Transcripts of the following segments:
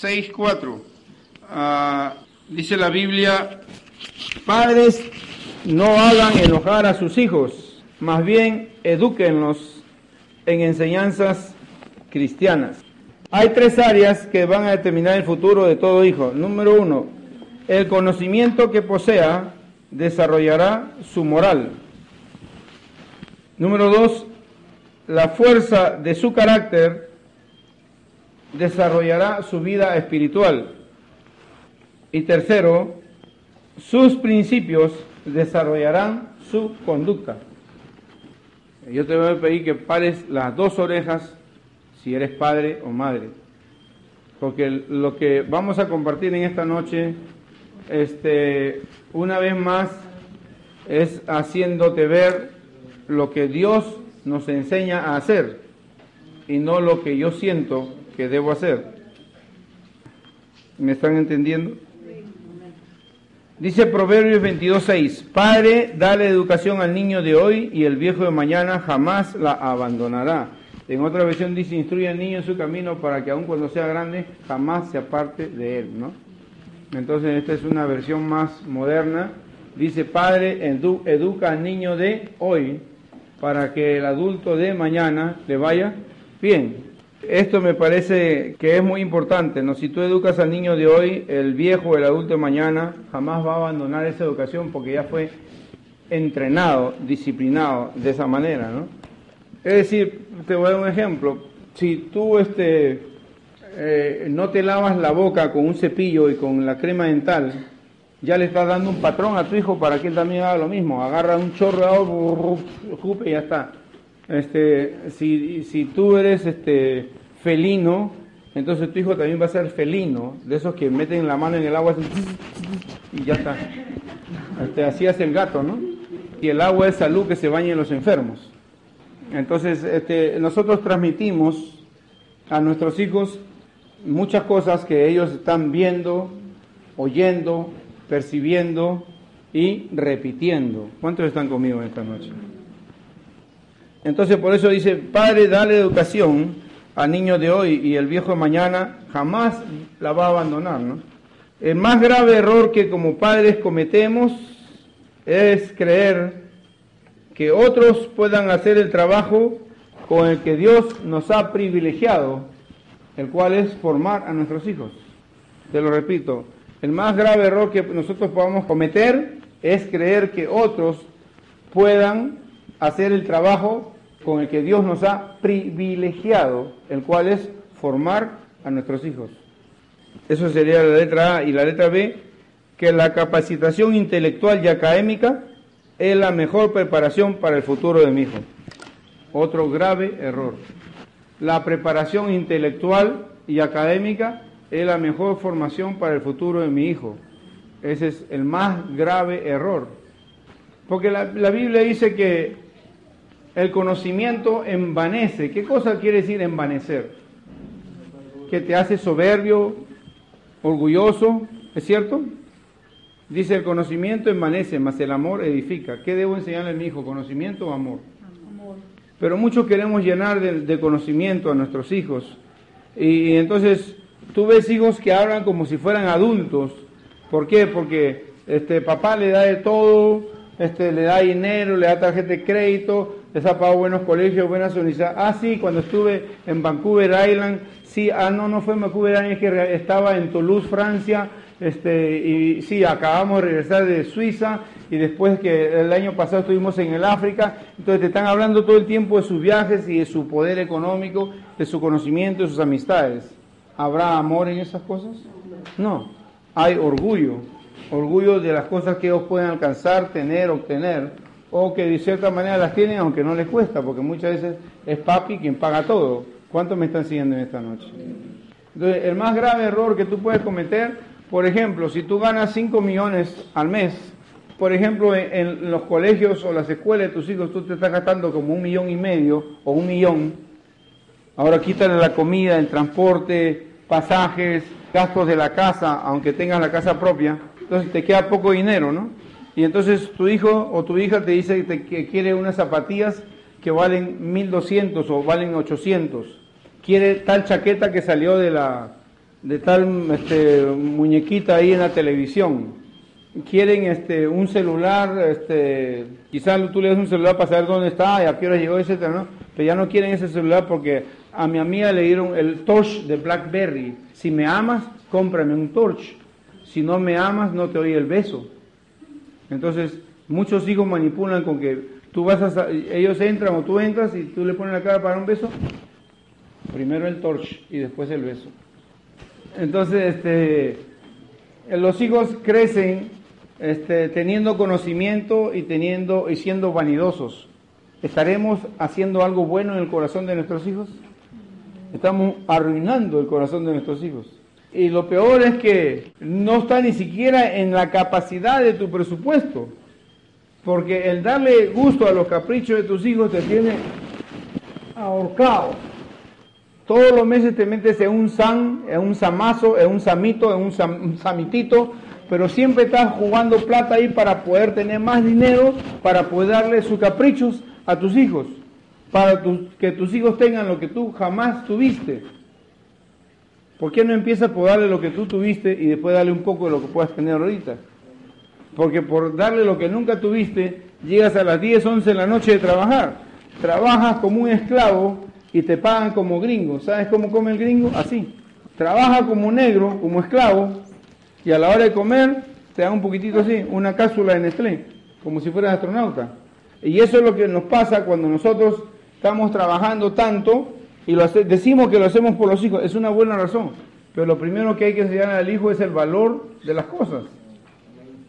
6:4. Ah, dice la Biblia, padres no hagan enojar a sus hijos, más bien edúquenlos en enseñanzas cristianas. Hay tres áreas que van a determinar el futuro de todo hijo. Número uno, el conocimiento que posea desarrollará su moral. Número dos, la fuerza de su carácter desarrollará su vida espiritual. Y tercero, sus principios desarrollarán su conducta. Yo te voy a pedir que pares las dos orejas si eres padre o madre. Porque lo que vamos a compartir en esta noche, este, una vez más, es haciéndote ver lo que Dios nos enseña a hacer y no lo que yo siento que debo hacer. ¿Me están entendiendo? Dice Proverbios 22.6, Padre, dale educación al niño de hoy y el viejo de mañana jamás la abandonará. En otra versión dice, instruye al niño en su camino para que aun cuando sea grande jamás se aparte de él, ¿no? Entonces esta es una versión más moderna. Dice, Padre, educa al niño de hoy para que el adulto de mañana le vaya bien. Esto me parece que es muy importante, ¿no? Si tú educas al niño de hoy, el viejo, el adulto de mañana, jamás va a abandonar esa educación porque ya fue entrenado, disciplinado de esa manera, ¿no? Es decir, te voy a dar un ejemplo. Si tú este, eh, no te lavas la boca con un cepillo y con la crema dental, ya le estás dando un patrón a tu hijo para que él también haga lo mismo. Agarra un chorro de agua, y ya está este, si, si tú eres este, felino, entonces tu hijo también va a ser felino, de esos que meten la mano en el agua y ya está. Este, así hace el gato, ¿no? Y el agua es salud que se bañen los enfermos. Entonces, este, nosotros transmitimos a nuestros hijos muchas cosas que ellos están viendo, oyendo, percibiendo y repitiendo. ¿Cuántos están conmigo esta noche? Entonces por eso dice, padre, dale educación al niño de hoy y el viejo de mañana jamás la va a abandonar. El más grave error que como padres cometemos es creer que otros puedan hacer el trabajo con el que Dios nos ha privilegiado, el cual es formar a nuestros hijos. Te lo repito, el más grave error que nosotros podamos cometer es creer que otros puedan hacer el trabajo con el que Dios nos ha privilegiado, el cual es formar a nuestros hijos. Eso sería la letra A y la letra B, que la capacitación intelectual y académica es la mejor preparación para el futuro de mi hijo. Otro grave error. La preparación intelectual y académica es la mejor formación para el futuro de mi hijo. Ese es el más grave error. Porque la, la Biblia dice que el conocimiento envanece. ¿Qué cosa quiere decir envanecer? Que te hace soberbio, orgulloso, ¿es cierto? Dice el conocimiento envanece, mas el amor edifica. ¿Qué debo enseñarle a mi hijo? ¿Conocimiento o amor? amor. Pero muchos queremos llenar de, conocimiento a nuestros hijos. Y, entonces tú ves hijos que hablan como si fueran adultos. ¿Por qué? Porque este papá le da de todo, este le da dinero, le da tarjeta de crédito, les ha pagado buenos colegios, buenas universidades. Ah, sí, cuando estuve en Vancouver Island, sí, ah, no, no fue en Vancouver Island, es que estaba en Toulouse, Francia, este, y sí, acabamos de regresar de Suiza, y después que el año pasado estuvimos en el África, entonces te están hablando todo el tiempo de sus viajes y de su poder económico, de su conocimiento, de sus amistades. ¿Habrá amor en esas cosas? No, hay orgullo, orgullo de las cosas que ellos pueden alcanzar, tener, obtener o que de cierta manera las tienen aunque no les cuesta, porque muchas veces es papi quien paga todo. ¿Cuántos me están siguiendo en esta noche? Entonces, el más grave error que tú puedes cometer, por ejemplo, si tú ganas 5 millones al mes, por ejemplo, en, los colegios o las escuelas de tus hijos, tú te estás gastando como un millón y medio o un millón. Ahora quítale la comida, el transporte, pasajes, gastos de la casa, aunque tengas la casa propia. Entonces te queda poco dinero, ¿no? Y entonces tu hijo o tu hija te dice que, quiere unas zapatillas que valen 1200 o valen 800. Quiere tal chaqueta que salió de la de tal este, muñequita ahí en la televisión. Quieren este, un celular, este, quizás tú le das un celular para saber dónde está y a qué hora llegó, etcétera, ¿no? Pero ya no quieren ese celular porque a mi amiga le dieron el Torch de BlackBerry. Si me amas, cómprame un Torch. Si no me amas, no te doy el beso. Entonces, muchos hijos manipulan con que tú vas a, ellos entran o tú entras y tú le pones la cara para un beso. Primero el torch y después el beso. Entonces, este, los hijos crecen este, teniendo conocimiento y teniendo y siendo vanidosos. ¿Estaremos haciendo algo bueno en el corazón de nuestros hijos? Estamos arruinando el corazón de nuestros hijos. Y lo peor es que no está ni siquiera en la capacidad de tu presupuesto. Porque el darle gusto a los caprichos de tus hijos te tiene ahorcado. Todos los meses te metes en un san, en un samazo, en un samito, en un, samitito, pero siempre estás jugando plata ahí para poder tener más dinero, para poder darle sus caprichos a tus hijos, para que tus hijos tengan lo que tú jamás tuviste. ¿Por qué no empiezas por darle lo que tú tuviste y después darle un poco de lo que puedas tener ahorita? Porque por darle lo que nunca tuviste, llegas a las 10, 11 de la noche de trabajar. Trabajas como un esclavo y te pagan como gringo. ¿Sabes cómo come el gringo? Así. Trabaja como negro, como esclavo, y a la hora de comer te dan un poquitito así, una cápsula de Nestlé, como si fueras astronauta. Y eso es lo que nos pasa cuando nosotros estamos trabajando tanto y lo decimos que lo hacemos por los hijos, es una buena razón, pero lo primero que hay que enseñar al hijo es el valor de las cosas.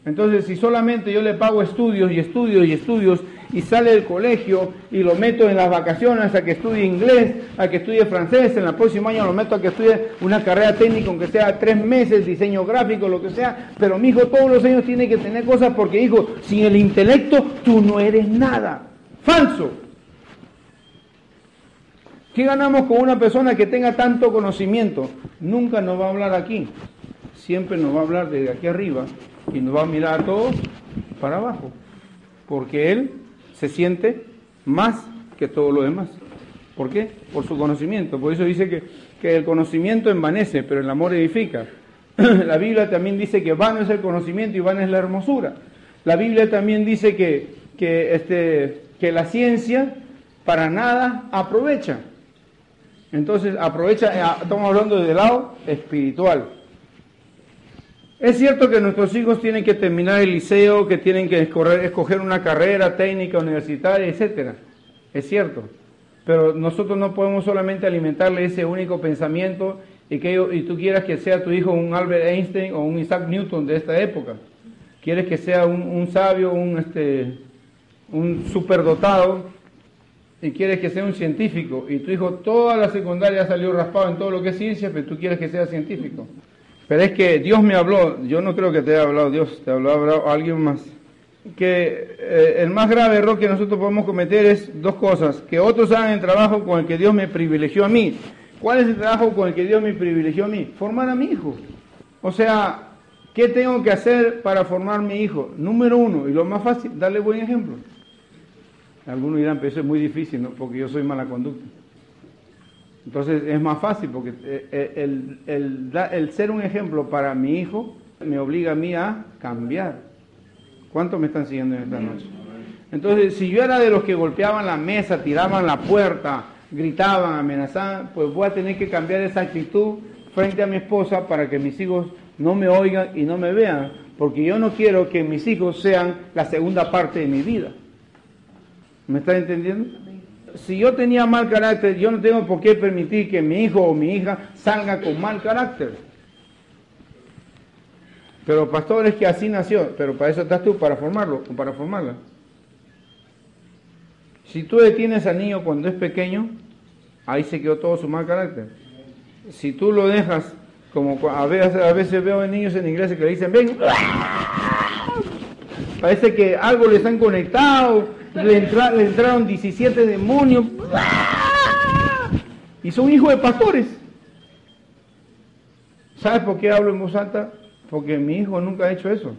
Entonces, si solamente yo le pago estudios y estudios y estudios y sale del colegio y lo meto en las vacaciones a que estudie inglés, a que estudie francés, en el próximo año lo meto a que estudie una carrera técnica, aunque sea tres meses, diseño gráfico, lo que sea, pero mi hijo todos los años tiene que tener cosas porque, hijo, sin el intelecto tú no eres nada. Falso. ¿Qué ganamos con una persona que tenga tanto conocimiento? Nunca nos va a hablar aquí, siempre nos va a hablar desde aquí arriba y nos va a mirar a todos para abajo, porque él se siente más que todo lo demás. ¿Por qué? Por su conocimiento. Por eso dice que, que el conocimiento envanece, pero el amor edifica. la Biblia también dice que vano es el conocimiento y vana es la hermosura. La Biblia también dice que, que, este, que la ciencia para nada aprovecha. Entonces, aprovecha, eh, estamos hablando del lado espiritual. Es cierto que nuestros hijos tienen que terminar el liceo, que tienen que escoger, una carrera técnica, universitaria, etc. Es cierto. Pero nosotros no podemos solamente alimentarle ese único pensamiento y que y tú quieras que sea tu hijo un Albert Einstein o un Isaac Newton de esta época. Quieres que sea un, sabio, un, este, un superdotado, y quieres que sea un científico, y tu hijo toda la secundaria salió raspado en todo lo que es ciencia, pero tú quieres que sea científico. Pero es que Dios me habló, yo no creo que te haya hablado Dios, te habló, hablado alguien más. Que eh, el más grave error que nosotros podemos cometer es dos cosas, que otros hagan el trabajo con el que Dios me privilegió a mí. ¿Cuál es el trabajo con el que Dios me privilegió a mí? Formar a mi hijo. O sea, ¿qué tengo que hacer para formar mi hijo? Número uno, y lo más fácil, darle buen ejemplo. Algunos dirán, pero eso es muy difícil, ¿no? porque yo soy mala conducta. Entonces es más fácil, porque eh, eh, el, el, ser un ejemplo para mi hijo me obliga a mí a cambiar. ¿Cuántos me están siguiendo en esta noche? Entonces, si yo era de los que golpeaban la mesa, tiraban la puerta, gritaban, amenazaban, pues voy a tener que cambiar esa actitud frente a mi esposa para que mis hijos no me oigan y no me vean, porque yo no quiero que mis hijos sean la segunda parte de mi vida. ¿Me está entendiendo? Si yo tenía mal carácter, yo no tengo por qué permitir que mi hijo o mi hija salga con mal carácter. Pero pastor es que así nació, pero para eso estás tú, para formarlo o para formarla. Si tú detienes al niño cuando es pequeño, ahí se quedó todo su mal carácter. si tú lo dejas, como a veces, veo niños en inglés que le dicen, ven, parece que algo le están conectado, le, entraron 17 demonios, y son hijos de pastores. ¿Sabes por qué hablo en voz alta? Porque mi hijo nunca ha hecho eso.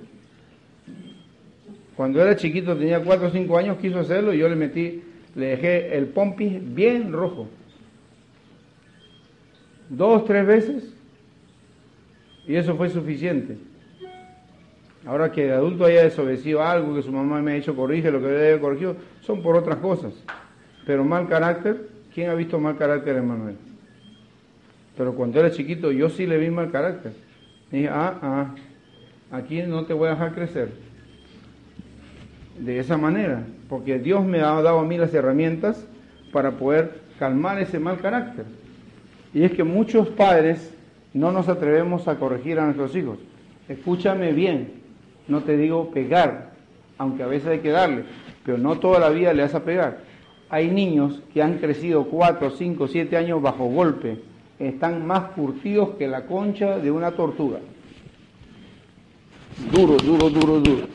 Cuando era chiquito, tenía 4 o 5 años, quiso hacerlo y yo le metí, le dejé el pompis bien rojo. Dos, tres veces y eso fue suficiente. Ahora que el adulto haya desobedecido algo, que su mamá me ha dicho corrige lo que debe haber corregido, son por otras cosas. Pero mal carácter, ¿quién ha visto mal carácter en Manuel? Pero cuando era chiquito yo sí le vi mal carácter. dije, ah, ah, aquí no te voy a dejar crecer. De esa manera, porque Dios me ha dado a mí las herramientas para poder calmar ese mal carácter. Y es que muchos padres no nos atrevemos a corregir a nuestros hijos. Escúchame bien, no te digo pegar, aunque a veces hay que darle, pero no toda la vida le vas a pegar. Hay niños que han crecido 4, 5, 7 años bajo golpe, están más curtidos que la concha de una tortuga. Duro, duro, duro, duro.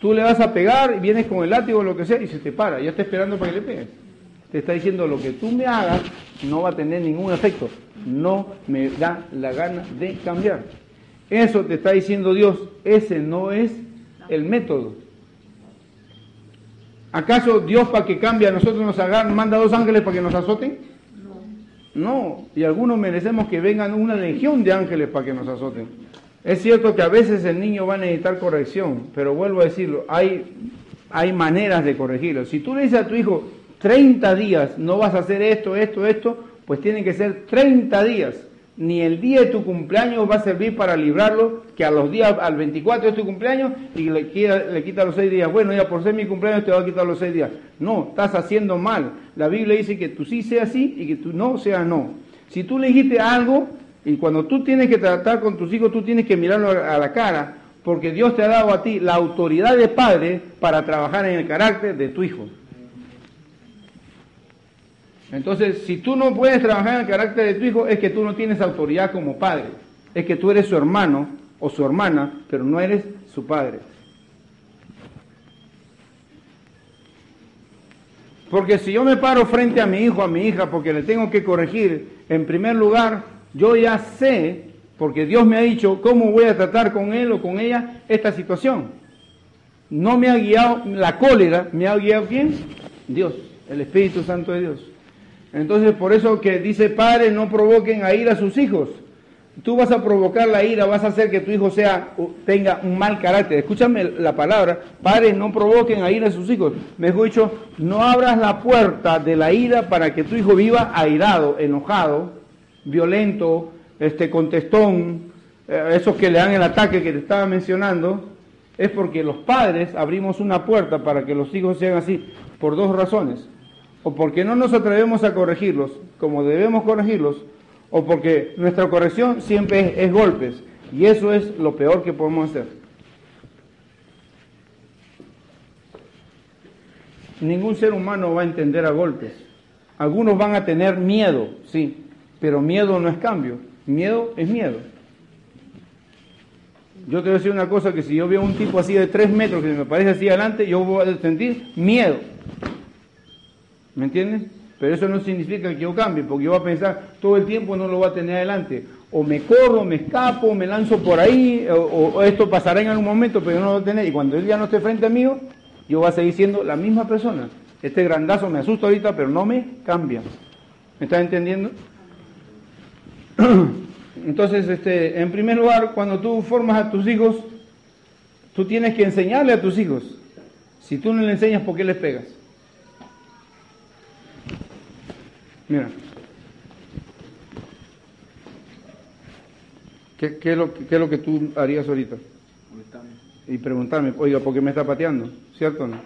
Tú le vas a pegar y vienes con el látigo o lo que sea y se te para, ya está esperando para que le pegues te está diciendo lo que tú me hagas no va a tener ningún efecto. No me da la gana de cambiar. Eso te está diciendo Dios. Ese no es el método. ¿Acaso Dios para que cambie a nosotros nos hagan, manda dos ángeles para que nos azoten? No. No. Y algunos merecemos que vengan una legión de ángeles para que nos azoten. Es cierto que a veces el niño va a necesitar corrección, pero vuelvo a decirlo, hay, hay maneras de corregirlo. Si tú le dices a tu hijo, 30 días no vas a hacer esto, esto, esto, pues tienen que ser 30 días. Ni el día de tu cumpleaños va a servir para librarlo, que a los días, al 24 es tu cumpleaños y le, quita los 6 días. Bueno, ya por ser mi cumpleaños te va a quitar los 6 días. No, estás haciendo mal. La Biblia dice que tú sí sea sí y que tú no sea no. Si tú le dijiste algo y cuando tú tienes que tratar con tus hijos, tú tienes que mirarlo a la cara, porque Dios te ha dado a ti la autoridad de padre para trabajar en el carácter de tu hijo. Entonces, si tú no puedes trabajar en el carácter de tu hijo, es que tú no tienes autoridad como padre. Es que tú eres su hermano o su hermana, pero no eres su padre. Porque si yo me paro frente a mi hijo, a mi hija, porque le tengo que corregir, en primer lugar, yo ya sé, porque Dios me ha dicho cómo voy a tratar con él o con ella esta situación. No me ha guiado la cólera, me ha guiado quién? Dios, el Espíritu Santo de Dios. Entonces, por eso que dice, padres, no provoquen a ir a sus hijos. Tú vas a provocar la ira, vas a hacer que tu hijo sea, tenga un mal carácter. Escúchame la palabra, padres, no provoquen a ir a sus hijos. Mejor dicho, no abras la puerta de la ira para que tu hijo viva airado, enojado, violento, este contestón, eh, esos que le dan el ataque que te estaba mencionando. Es porque los padres abrimos una puerta para que los hijos sean así, por dos razones o porque no nos atrevemos a corregirlos como debemos corregirlos, o porque nuestra corrección siempre es, golpes, y eso es lo peor que podemos hacer. Ningún ser humano va a entender a golpes. Algunos van a tener miedo, sí, pero miedo no es cambio, miedo es miedo. Yo te voy a decir una cosa, que si yo veo un tipo así de tres metros que me parece así adelante, yo voy a sentir miedo. ¿Me entiendes? Pero eso no significa que yo cambie, porque yo voy a pensar todo el tiempo no lo voy a tener adelante. O me corro, me escapo, me lanzo por ahí, o, esto pasará en algún momento, pero yo no lo voy a tener. Y cuando él ya no esté frente a mí, yo voy a seguir siendo la misma persona. Este grandazo me asusta ahorita, pero no me cambia. ¿Me estás entendiendo? Entonces, este, en primer lugar, cuando tú formas a tus hijos, tú tienes que enseñarle a tus hijos. Si tú no le enseñas, ¿por qué les pegas? Mira. ¿Qué, es lo, ¿Qué, es lo, que tú harías ahorita? Y preguntarme, oiga, ¿por qué me está pateando? ¿Cierto o no?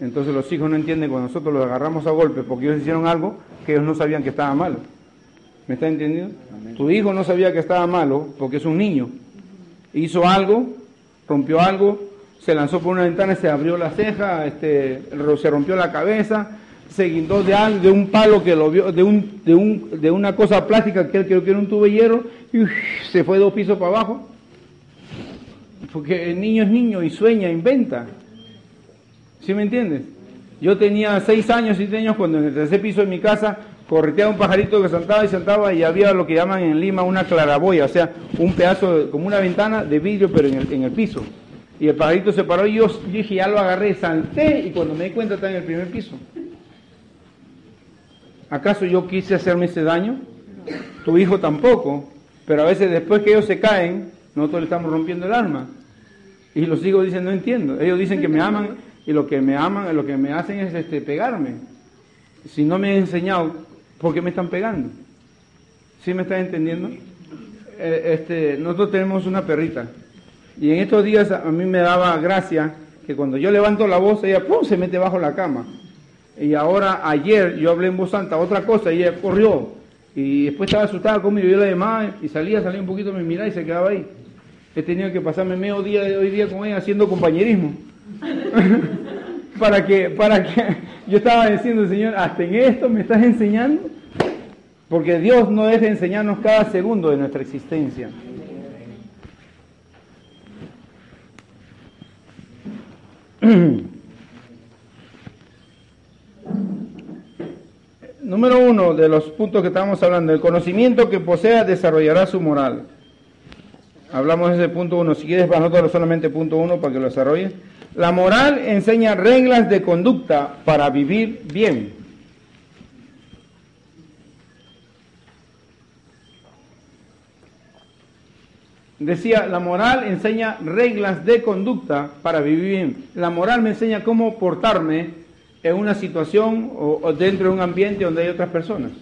Entonces los hijos no entienden cuando nosotros los agarramos a golpe porque ellos hicieron algo que ellos no sabían que estaba malo. ¿Me está entendiendo? Tu hijo no sabía que estaba malo porque es un niño. Hizo algo, rompió algo, se lanzó por una ventana, se abrió la ceja, este, se rompió la cabeza, se guindó de, de un palo que lo vio, de, un, de, un, de una cosa plástica que él creo que era un tubo de hierro, y se fue dos pisos para abajo. Porque el niño es niño y sueña, inventa. ¿Sí me entiendes? Yo tenía seis años, siete años, cuando en el tercer piso de mi casa correteaba un pajarito que sentaba y sentaba y había lo que llaman en Lima una claraboya, o sea, un pedazo, como una ventana de vidrio, pero en el, en el piso. Y el pajarito se paró y yo, yo dije, ya lo agarré, salté y cuando me di cuenta está en el primer piso. ¿Acaso yo quise hacerme ese daño? Tu hijo tampoco. Pero a veces después que ellos se caen, nosotros le estamos rompiendo el alma. Y los hijos dicen, no entiendo. Ellos dicen que me aman y lo que me aman, lo que me hacen es este, pegarme. Si no me he enseñado, ¿por qué me están pegando? ¿Sí me están entendiendo? Eh, este, nosotros tenemos una perrita. Y en estos días a mí me daba gracia que cuando yo levanto la voz, ella ¡pum! se mete bajo la cama. Y ahora, ayer, yo hablé en voz santa otra cosa y ella corrió. Y después estaba asustada conmigo, yo la llamaba y salía, salía un poquito, me miraba y se quedaba ahí. He tenido que pasarme medio día de hoy día con ella haciendo compañerismo. para que, para que, yo estaba diciendo, Señor, hasta en esto me estás enseñando. Porque Dios no deja enseñarnos cada segundo de nuestra existencia. Número uno de los puntos que estamos hablando, el conocimiento que posea desarrollará su moral. Hablamos de ese punto uno, si quieres anotarlo solamente punto uno para que lo desarrolle. La moral enseña reglas de conducta para vivir bien. Decía, la moral enseña reglas de conducta para vivir bien. La moral me enseña cómo portarme en una situación o, dentro de un ambiente donde hay otras personas.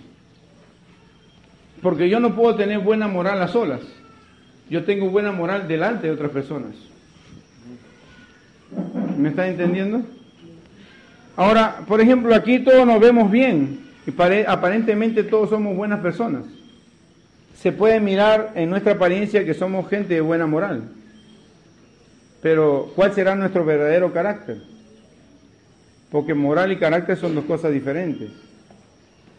Porque yo no puedo tener buena moral a solas. Yo tengo buena moral delante de otras personas. ¿Me están entendiendo? Ahora, por ejemplo, aquí todos nos vemos bien y aparentemente todos somos buenas personas. Se puede mirar en nuestra apariencia que somos gente de buena moral. Pero, ¿cuál será nuestro verdadero carácter? Porque moral y carácter son dos cosas diferentes.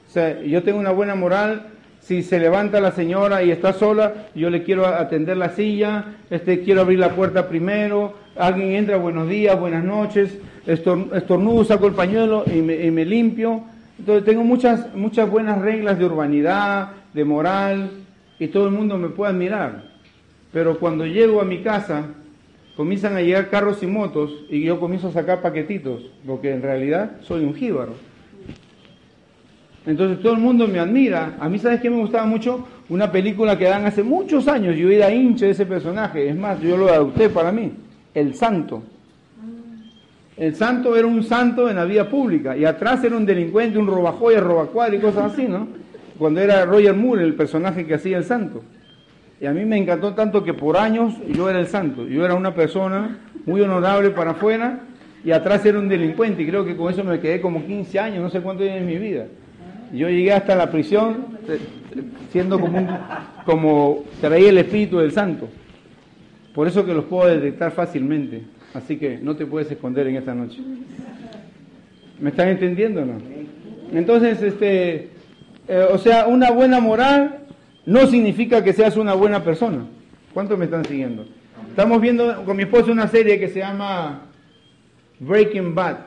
O sea, yo tengo una buena moral, si se levanta la señora y está sola, yo le quiero atender la silla, este, quiero abrir la puerta primero, alguien entra, buenos días, buenas noches, estornudo, saco el pañuelo y me, y me limpio. Entonces tengo muchas, muchas buenas reglas de urbanidad, de moral, y todo el mundo me puede admirar. Pero cuando llego a mi casa, comienzan a llegar carros y motos y yo comienzo a sacar paquetitos, porque en realidad soy un jíbaro. Entonces todo el mundo me admira. A mí, ¿sabes qué me gustaba mucho? Una película que dan hace muchos años. Yo era hincha de ese personaje. Es más, yo lo adopté para mí. El Santo. El Santo era un santo en la vida pública. Y atrás era un delincuente, un robajoya, robacuadra y cosas así, ¿no? Cuando era Roger Moore el personaje que hacía el Santo. Y a mí me encantó tanto que por años yo era el santo. Yo era una persona muy honorable para afuera y atrás era un delincuente. Y creo que con eso me quedé como 15 años, no sé cuánto en mi vida. Yo llegué hasta la prisión eh, siendo como, un, como traía el espíritu del santo. Por eso que los puedo detectar fácilmente. Así que no te puedes esconder en esta noche. ¿Me están entendiendo o no? Entonces, este, eh, o sea, una buena moral no significa que seas una buena persona. ¿Cuántos me están siguiendo? Estamos viendo con mi esposo una serie que se llama Breaking Bad,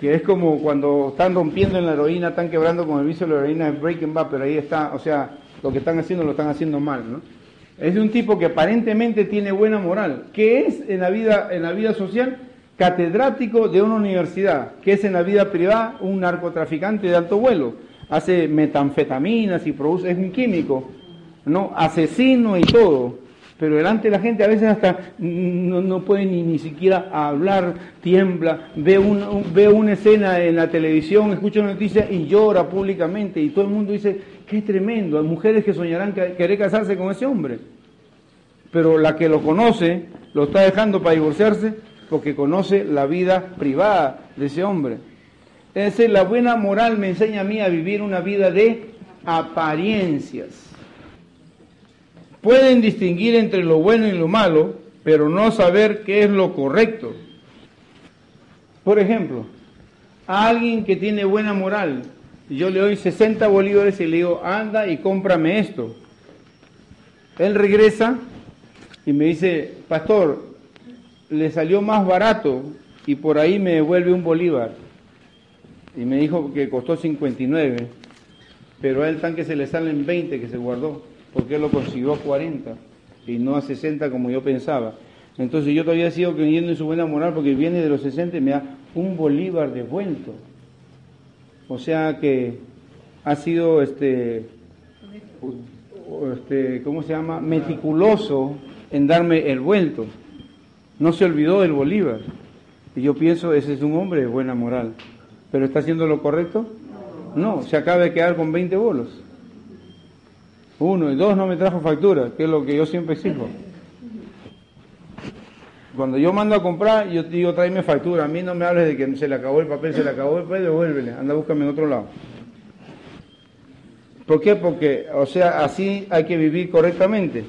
que es como cuando están rompiendo en la heroína, están quebrando con el vicio de la heroína, es Breaking Bad, pero ahí está, o sea, lo que están haciendo lo están haciendo mal, ¿no? Es de un tipo que aparentemente tiene buena moral, que es en la vida, en la vida social catedrático de una universidad, que es en la vida privada un narcotraficante de alto vuelo hace metanfetaminas y produce, es un químico, ¿no? Asesino y todo. Pero delante de la gente a veces hasta no, puede ni, ni siquiera hablar, tiembla, ve, un, ve una escena en la televisión, escucha una noticia y llora públicamente. Y todo el mundo dice, qué tremendo, hay mujeres que soñarán querer casarse con ese hombre. Pero la que lo conoce, lo está dejando para divorciarse porque conoce la vida privada de ese hombre. Es decir, la buena moral me enseña a mí a vivir una vida de apariencias. Pueden distinguir entre lo bueno y lo malo, pero no saber qué es lo correcto. Por ejemplo, a alguien que tiene buena moral. Yo le doy 60 bolívares y le digo, anda y cómprame esto. Él regresa y me dice, pastor, le salió más barato y por ahí me devuelve un bolívar. Y me dijo que costó 59, pero a él tan que se le salen 20 que se guardó, porque él lo consiguió a 40 y no a 60 como yo pensaba. Entonces yo todavía sigo creyendo en su buena moral porque viene de los 60 y me da un bolívar devuelto. O sea que ha sido este, este ¿cómo se llama? meticuloso en darme el vuelto. No se olvidó del bolívar. Y yo pienso, ese es un hombre de buena moral. ¿Pero está haciendo lo correcto? No, se acaba de quedar con 20 bolos. Uno y dos no me trajo factura, que es lo que yo siempre exijo. Cuando yo mando a comprar, yo digo, tráeme factura. A mí no me hables de que se le acabó el papel, se le acabó el papel, devuélvele. Anda, búscame en otro lado. ¿Por qué? Porque, o sea, así hay que vivir correctamente.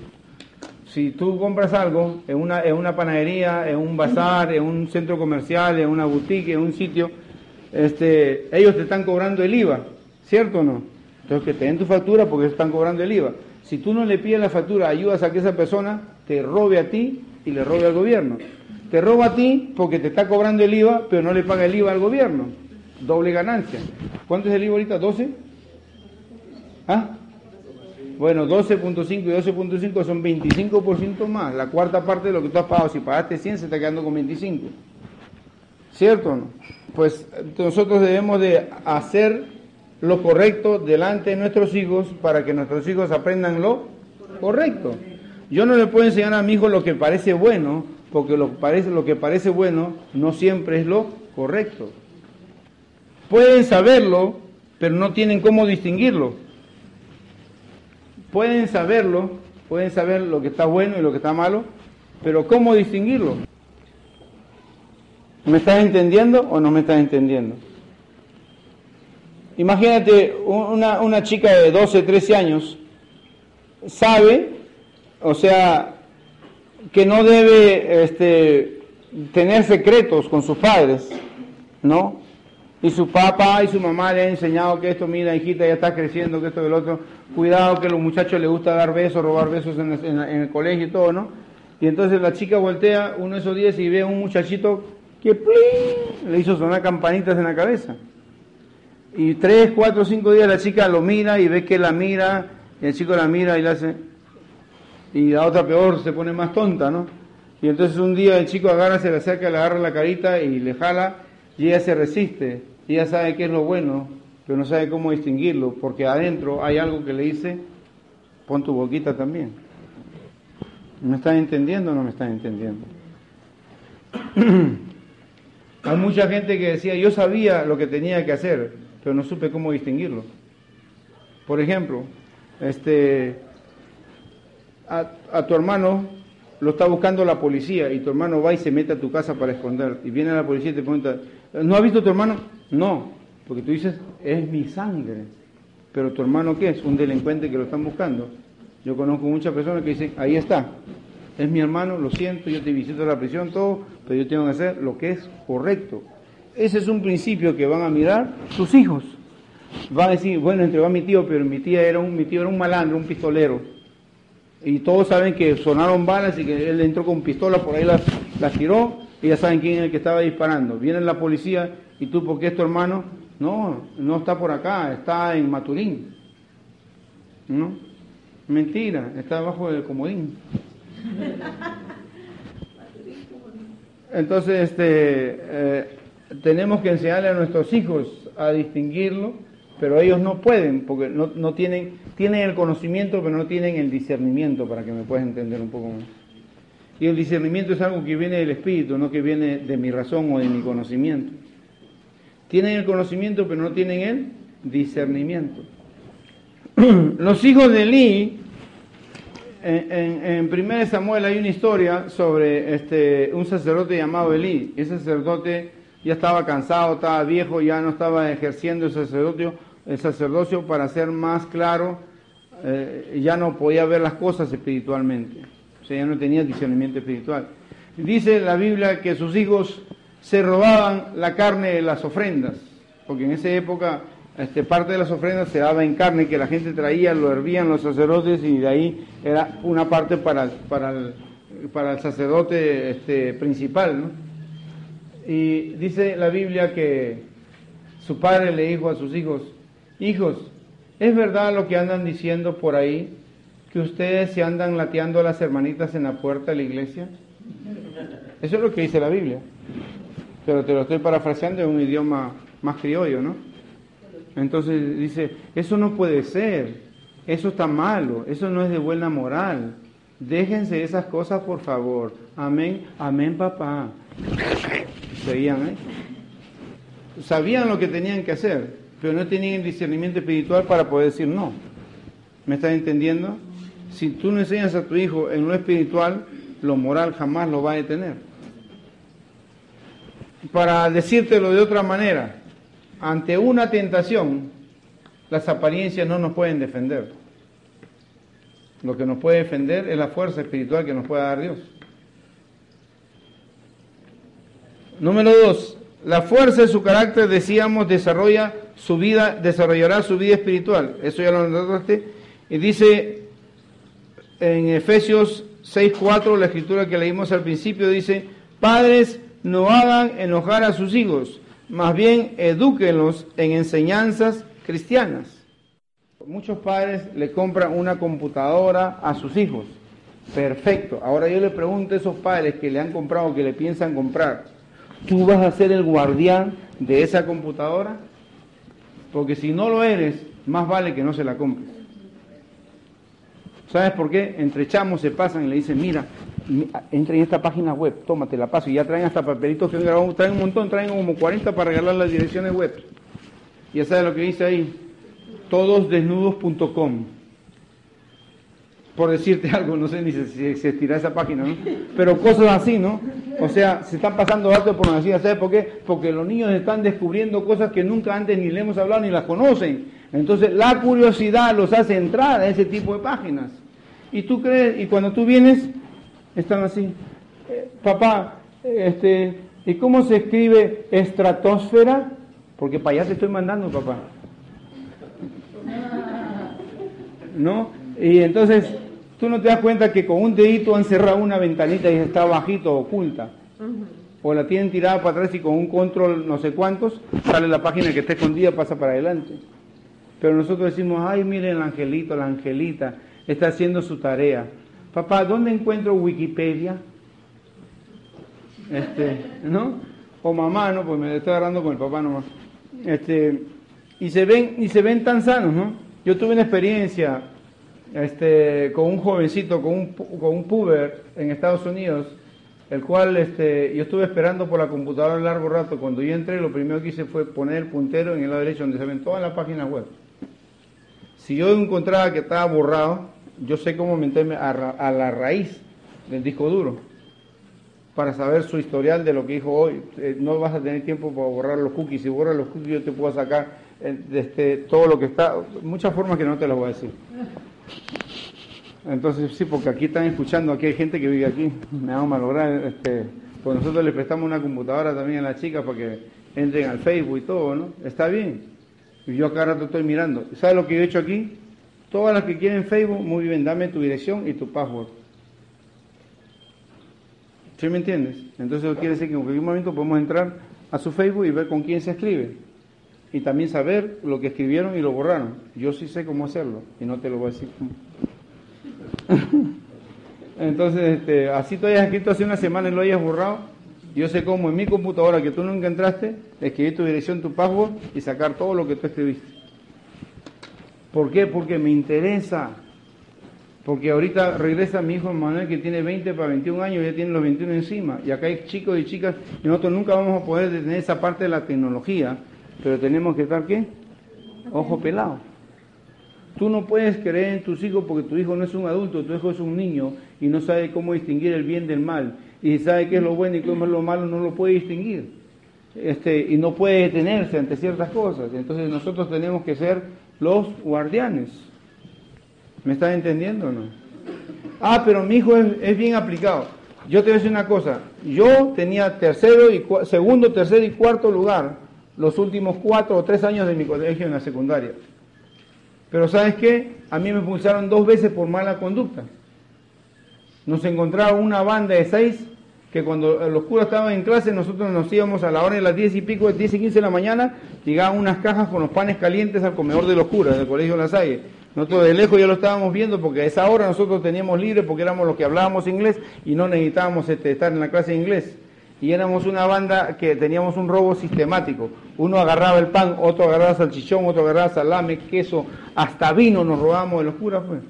Si tú compras algo en una, en una panadería, en un bazar, en un centro comercial, en una boutique, en un sitio, este, ellos te están cobrando el IVA, ¿cierto o no? Entonces que te den tu factura porque están cobrando el IVA. Si tú no le pides la factura, ayudas a que esa persona te robe a ti y le robe al gobierno. Te roba a ti porque te está cobrando el IVA, pero no le paga el IVA al gobierno. Doble ganancia. ¿Cuánto es el IVA ahorita? ¿12? ¿Ah? Bueno, 12.5 y 12.5 son 25% más. La cuarta parte de lo que tú has pagado. Si pagaste 100, se está quedando con 25. ¿Cierto? Pues nosotros debemos de hacer lo correcto delante de nuestros hijos para que nuestros hijos aprendan lo correcto. Yo no le puedo enseñar a mi hijo lo que parece bueno, porque lo, parece, lo que parece bueno no siempre es lo correcto. Pueden saberlo, pero no tienen cómo distinguirlo. Pueden saberlo, pueden saber lo que está bueno y lo que está malo, pero ¿cómo distinguirlo? ¿Me estás entendiendo o no me estás entendiendo? Imagínate una, una chica de 12, 13 años, sabe o sea, que no debe este, tener secretos con sus padres, ¿no? Y su papá y su mamá le han enseñado que esto, mira, hijita, ya está creciendo, que esto y lo otro. Cuidado que a los muchachos les gusta dar besos, robar besos en, el colegio y todo, ¿no? Y entonces la chica voltea uno de esos días y ve a un muchachito que le hizo sonar campanitas en la cabeza. Y tres, cuatro, cinco días la chica lo mira y ve que la mira, y el chico la mira y le hace, y la otra peor se pone más tonta, ¿no? Y entonces un día el chico agarra, se le acerca, le agarra la carita y le jala y ella se resiste. Y ella sabe qué es lo bueno, pero no sabe cómo distinguirlo, porque adentro hay algo que le dice, pon tu boquita también. ¿Me están entendiendo o no me están entendiendo? hay mucha gente que decía, yo sabía lo que tenía que hacer, pero no supe cómo distinguirlo. Por ejemplo, este, a, tu hermano lo está buscando la policía y tu hermano va y se mete a tu casa para esconder y viene la policía y te pregunta, ¿no has visto a tu hermano? No, porque tú dices, es mi sangre. Pero tu hermano qué es? Un delincuente que lo están buscando. Yo conozco muchas personas que dicen, ahí está, es mi hermano, lo siento, yo te visito a la prisión, todo, pero yo tengo que hacer lo que es correcto. Ese es un principio que van a mirar sus hijos. Van a decir, bueno, entregó a mi tío, pero mi tía era un, mi tío era un malandro, un pistolero y todos saben que sonaron balas y que él entró con pistola, por ahí las, tiró y ya saben quién es el que estaba disparando. Viene la policía y tú, ¿por qué es tu hermano? No, no está por acá, está en Maturín. ¿No? Mentira, está abajo del comodín. Entonces, este, eh, tenemos que enseñarle a nuestros hijos a distinguirlo pero ellos no pueden porque no, no, tienen, tienen el conocimiento pero no tienen el discernimiento para que me puedas entender un poco más. Y el discernimiento es algo que viene del espíritu, no que viene de mi razón o de mi conocimiento. Tienen el conocimiento pero no tienen el discernimiento. Los hijos de Eli, en, en, en 1 Samuel hay una historia sobre este, un sacerdote llamado Elí. Ese sacerdote ya estaba cansado, estaba viejo, ya no estaba ejerciendo el sacerdocio, el sacerdocio para ser más claro, eh, ya no podía ver las cosas espiritualmente, o sea, ya no tenía discernimiento espiritual. Dice la Biblia que sus hijos se robaban la carne de las ofrendas, porque en esa época este, parte de las ofrendas se daba en carne que la gente traía, lo hervían los sacerdotes y de ahí era una parte para, para, el, sacerdote este, principal. ¿no? Y dice la Biblia que su padre le dijo a sus hijos, hijos, ¿es verdad lo que andan diciendo por ahí? Que ustedes se andan lateando a las hermanitas en la puerta de la iglesia. Eso es lo que dice la Biblia. Pero te lo estoy parafraseando en un idioma más criollo, ¿no? Entonces dice, eso no puede ser, eso está malo, eso no es de buena moral. Déjense esas cosas, por favor. Amén, amén, papá. Seguían, ¿eh? Sabían lo que tenían que hacer, pero no tenían el discernimiento espiritual para poder decir no. ¿Me estás entendiendo? Si tú no enseñas a tu hijo en lo espiritual, lo moral jamás lo va a detener. Para decírtelo de otra manera, ante una tentación, las apariencias no nos pueden defender. Lo que nos puede defender es la fuerza espiritual que nos puede dar Dios. Número dos, la fuerza de su carácter, decíamos, desarrolla su vida, desarrollará su vida espiritual. Eso ya lo notaste. Y dice en Efesios 6.4, la escritura que leímos al principio, dice, padres, no hagan enojar a sus hijos, más bien edúquenlos en enseñanzas cristianas. Muchos padres le compran una computadora a sus hijos. Perfecto. Ahora yo le pregunto a esos padres que le han comprado, que le piensan comprar, ¿tú vas a ser el guardián de esa computadora? Porque si no lo eres, más vale que no se la compres. ¿Sabes por qué? Entre chamos se pasan y le dicen, mira, entra en esta página web, tómate la paso. Y ya traen hasta papelitos que han grabado, traen un montón, traen como 40 para regalar las direcciones web. Ya sabes lo que dice ahí, todosdesnudos.com. Por decirte algo, no sé ni si existirá esa página, ¿no? Pero cosas así, ¿no? O sea, se están pasando datos de pornografía, ¿sabes por qué? Porque los niños están descubriendo cosas que nunca antes ni le hemos hablado ni las conocen. Entonces, la curiosidad los hace entrar a ese tipo de páginas. Y tú crees, y cuando tú vienes, están así. Eh, papá, este, ¿y cómo se escribe estratosfera? Porque para allá te estoy mandando, papá. ¿No? Y entonces, tú no te das cuenta que con un dedito han cerrado una ventanita y está bajito, oculta. O la tienen tirada para atrás y con un control no sé cuántos, sale la página que está escondida, pasa para adelante. Pero nosotros decimos, ay, miren el angelito, la angelita, está haciendo su tarea. Papá, ¿dónde encuentro Wikipedia? Este, ¿no? O mamá, ¿no? Pues me estoy agarrando con el papá nomás. Este, y se ven, y se ven tan sanos, ¿no? Yo tuve una experiencia este, con un jovencito, con un, con un puber en Estados Unidos, el cual este, yo estuve esperando por la computadora largo rato. Cuando yo entré, lo primero que hice fue poner el puntero en el lado derecho donde se ven todas las páginas web. Si yo encontraba que estaba borrado, yo sé cómo meterme a, la raíz del disco duro para saber su historial de lo que dijo hoy. Eh, no vas a tener tiempo para borrar los cookies. Si borras los cookies, yo te puedo sacar eh, este, todo lo que está. Muchas formas que no te las voy a decir. Entonces, sí, porque aquí están escuchando, aquí hay gente que vive aquí. Me vamos a lograr. Este, pues nosotros le prestamos una computadora también a las chicas para que entren al Facebook y todo, ¿no? Está bien. Y yo acá rato estoy mirando. ¿Sabes lo que yo he hecho aquí? Todas las que quieren Facebook, muy bien, dame tu dirección y tu password. ¿Sí me entiendes? Entonces eso quiere decir que en cualquier momento podemos entrar a su Facebook y ver con quién se escribe. Y también saber lo que escribieron y lo borraron. Yo sí sé cómo hacerlo y no te lo voy a decir. Entonces, este, así tú hayas escrito hace una semana y lo hayas borrado, yo sé cómo en mi computadora que tú nunca entraste, escribir tu dirección, tu password y sacar todo lo que tú escribiste. ¿Por qué? Porque me interesa. Porque ahorita regresa mi hijo Manuel que tiene 20 para 21 años, ya tiene los 21 encima. Y acá hay chicos y chicas y nosotros nunca vamos a poder detener esa parte de la tecnología, pero tenemos que estar qué? Ojo pelado. Tú no puedes creer en tus hijos porque tu hijo no es un adulto, tu hijo es un niño y no sabe cómo distinguir el bien del mal. Y sabe qué es lo bueno y qué es lo malo, no lo puede distinguir. Este, y no puede detenerse ante ciertas cosas. Entonces nosotros tenemos que ser los guardianes. ¿Me están entendiendo o no? Ah, pero mi hijo es, bien aplicado. Yo te voy a decir una cosa, yo tenía tercero y segundo, tercer y cuarto lugar los últimos cuatro o tres años de mi colegio en la secundaria. Pero ¿sabes qué? A mí me expulsaron dos veces por mala conducta. Nos encontraron una banda de seis que cuando los curas estaban en clase, nosotros nos íbamos a la hora de las diez y pico, diez y quince de la mañana, llegaban unas cajas con los panes calientes al comedor de los curas del Colegio de La Salle. Nosotros de lejos ya lo estábamos viendo porque a esa hora nosotros teníamos libre porque éramos los que hablábamos inglés y no necesitábamos este, estar en la clase de inglés. Y éramos una banda que teníamos un robo sistemático. Uno agarraba el pan, otro agarraba salchichón, otro agarraba salame, queso, hasta vino nos robábamos de los curas. Pues.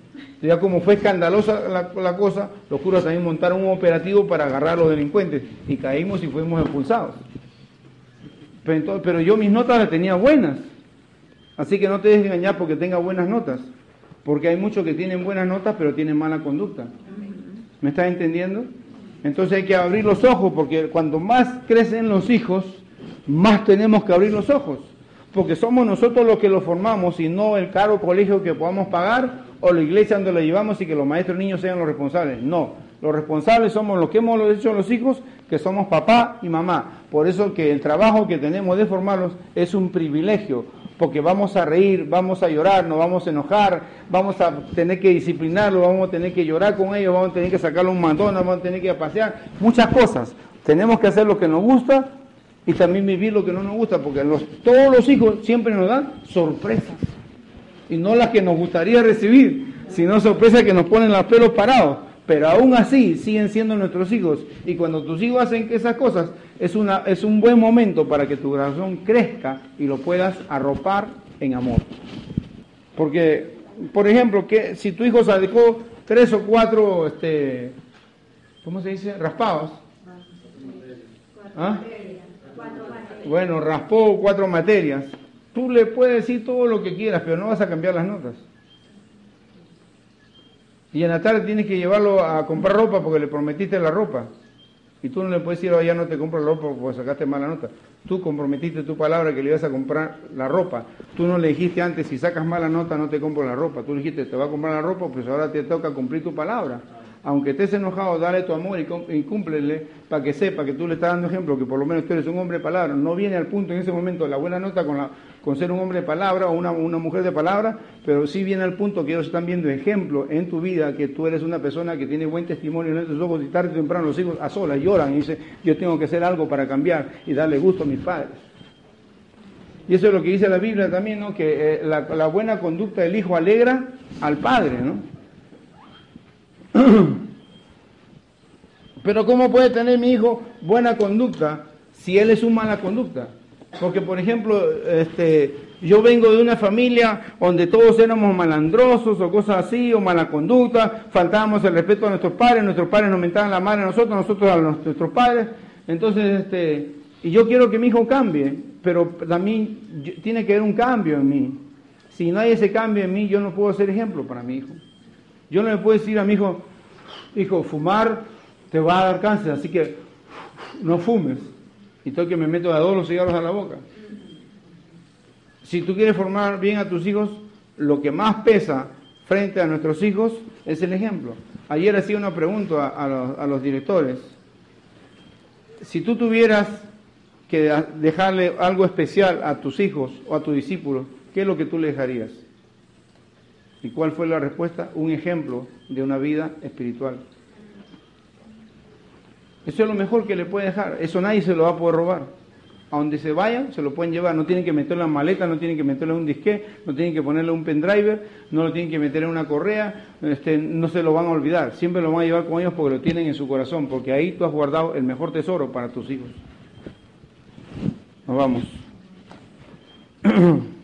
Ya como fue escandalosa la, cosa, los curas también montaron un operativo para agarrar a los delincuentes y caímos y fuimos expulsados. Pero, pero yo mis notas las tenía buenas. Así que no te dejes engañar porque tenga buenas notas. Porque hay muchos que tienen buenas notas pero tienen mala conducta. ¿Me estás entendiendo? Entonces hay que abrir los ojos porque cuando más crecen los hijos, más tenemos que abrir los ojos. Porque somos nosotros los que los formamos y no el caro colegio que podamos pagar o la iglesia donde lo llevamos y que los maestros niños sean los responsables. No, los responsables somos los que hemos hecho los hijos, que somos papá y mamá. Por eso que el trabajo que tenemos de formarlos es un privilegio, porque vamos a reír, vamos a llorar, nos vamos a enojar, vamos a tener que disciplinarlo, vamos a tener que llorar con ellos, vamos a tener que sacarle un mandón, vamos a tener que pasear, muchas cosas. Tenemos que hacer lo que nos gusta y también vivir lo que no nos gusta, porque todos los hijos siempre nos dan sorpresas. Y no las que nos gustaría recibir, sino sorpresas que nos ponen los pelos parados. Pero aún así siguen siendo nuestros hijos. Y cuando tus hijos hacen esas cosas, es, una, es un buen momento para que tu corazón crezca y lo puedas arropar en amor. Porque, por ejemplo, que si tu hijo sacó tres o cuatro, este, ¿cómo se dice? Raspados. ¿Ah? Bueno, raspó cuatro materias. Tú le puedes decir todo lo que quieras, pero no vas a cambiar las notas. Y en la tarde tienes que llevarlo a comprar ropa porque le prometiste la ropa. Y tú no le puedes decir, oh, ya no te compro la ropa porque sacaste mala nota. Tú comprometiste tu palabra que le ibas a comprar la ropa. Tú no le dijiste antes, si sacas mala nota no te compro la ropa. Tú le dijiste, te va a comprar la ropa, pues ahora te toca cumplir tu palabra. Aunque estés enojado, dale tu amor y, cúmplele para que sepa que tú le estás dando ejemplo, que por lo menos tú eres un hombre de palabra. No viene al punto en ese momento la buena nota con la con ser un hombre de palabra o una, mujer de palabra, pero sí viene al punto que ellos están viendo ejemplo en tu vida, que tú eres una persona que tiene buen testimonio en tus ojos y tarde o temprano los hijos a solas lloran y dicen, yo tengo que hacer algo para cambiar y darle gusto a mis padres. Y eso es lo que dice la Biblia también, ¿no? que eh, la, la, buena conducta del hijo alegra al padre. ¿no? Pero ¿cómo puede tener mi hijo buena conducta si él es un mala conducta? Porque, por ejemplo, este, yo vengo de una familia donde todos éramos malandrosos o cosas así, o mala conducta, faltábamos el respeto a nuestros padres, nuestros padres nos mentaban la madre a nosotros, nosotros a nuestros padres. Entonces, este, y yo quiero que mi hijo cambie, pero también tiene que haber un cambio en mí. Si no hay ese cambio en mí, yo no puedo ser ejemplo para mi hijo. Yo no le puedo decir a mi hijo, hijo, fumar te va a dar cáncer, así que no fumes y todo que me meto a dos los cigarros a la boca. Si tú quieres formar bien a tus hijos, lo que más pesa frente a nuestros hijos es el ejemplo. Ayer hacía una pregunta a, los, directores. Si tú tuvieras que dejarle algo especial a tus hijos o a tus discípulos, ¿qué es lo que tú le dejarías? ¿Y cuál fue la respuesta? Un ejemplo de una vida espiritual. Eso es lo mejor que le puede dejar. Eso nadie se lo va a poder robar. A donde se vayan, se lo pueden llevar. No tienen que meterlo en maleta, no tienen que meterlo en un disque, no tienen que ponerle un pendriver, no lo tienen que meter en una correa, este, no se lo van a olvidar. Siempre lo van a llevar con ellos porque lo tienen en su corazón, porque ahí tú has guardado el mejor tesoro para tus hijos. Nos vamos.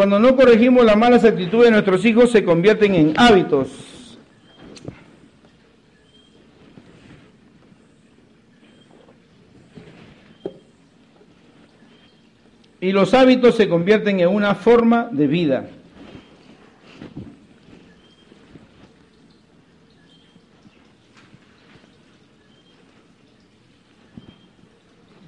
Cuando no corregimos las malas actitudes de nuestros hijos, se convierten en hábitos. Y los hábitos se convierten en una forma de vida.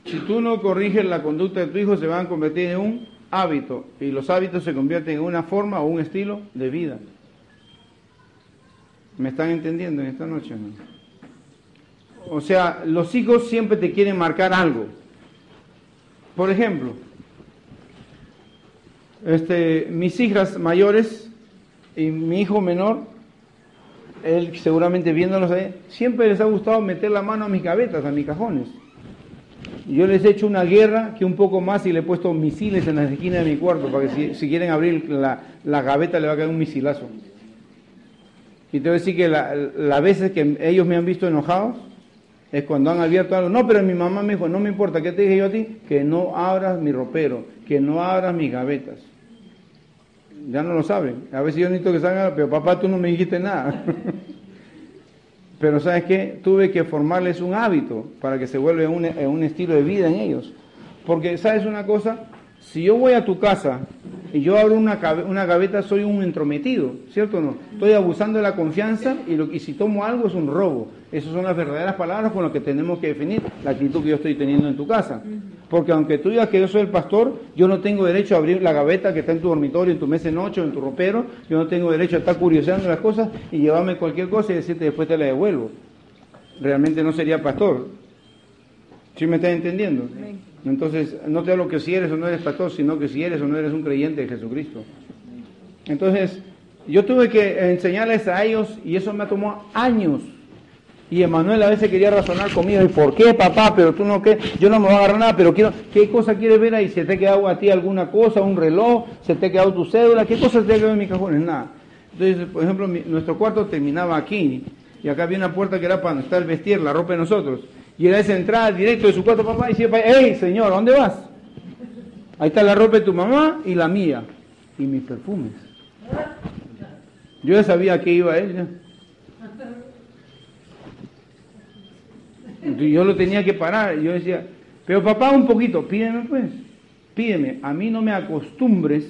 Si tú no corriges la conducta de tu hijo, se van a convertir en un hábito y los hábitos se convierten en una forma o un estilo de vida. ¿Me están entendiendo en esta noche? O sea, los hijos siempre te quieren marcar algo. Por ejemplo, este, mis hijas mayores y mi hijo menor, él seguramente viéndolos ahí, siempre les ha gustado meter la mano a mis gavetas, a mis cajones. Yo les he hecho una guerra que un poco más y le he puesto misiles en las esquinas de mi cuarto para que si, quieren abrir la, la, gaveta le va a caer un misilazo. Y te voy a decir que las veces que ellos me han visto enojado es cuando han abierto algo. No, pero mi mamá me dijo, no me importa, ¿qué te dije yo a ti? Que no abras mi ropero, que no abras mis gavetas. Ya no lo saben. A veces yo necesito que salgan, pero papá, tú no me dijiste nada. Pero ¿sabes qué? Tuve que formarles un hábito para que se vuelva un, un estilo de vida en ellos. Porque, ¿sabes una cosa? Si yo voy a tu casa y yo abro una, una gaveta, soy un entrometido, ¿cierto o no? Estoy abusando de la confianza y, lo, y si tomo algo es un robo. Esas son las verdaderas palabras con las que tenemos que definir la actitud que yo estoy teniendo en tu casa. Porque aunque tú digas que yo soy el pastor, yo no tengo derecho a abrir la gaveta que está en tu dormitorio, en tu mesa de noche o en tu ropero. Yo no tengo derecho a estar curioseando las cosas y llevarme cualquier cosa y decirte después te la devuelvo. Realmente no sería pastor. ¿Sí me estás entendiendo? Entonces, no te hablo que si eres o no eres pastor, sino que si eres o no eres un creyente de Jesucristo. Entonces, yo tuve que enseñarles a ellos y eso me tomó años. Y Emanuel a veces quería razonar conmigo, ¿y por qué papá? Pero tú no, ¿qué? Yo no me voy a agarrar nada, pero quiero, ¿qué cosa quieres ver ahí? ¿Se te ha quedado a ti alguna cosa, un reloj? ¿Se te ha quedado tu cédula? ¿Qué cosa se te ha quedado en mi cajón? Nada. Entonces, por ejemplo, nuestro cuarto terminaba aquí, y acá había una puerta que era para estar vestir, la ropa de nosotros. Y era esa entrada directo de su cuarto papá y decía, hey señor, ¿a dónde vas? Ahí está la ropa de tu mamá y la mía. Y mis perfumes. Yo ya sabía que iba él. Yo lo tenía que parar. Yo decía, pero papá, un poquito, pídeme pues. Pídeme. A mí no me acostumbres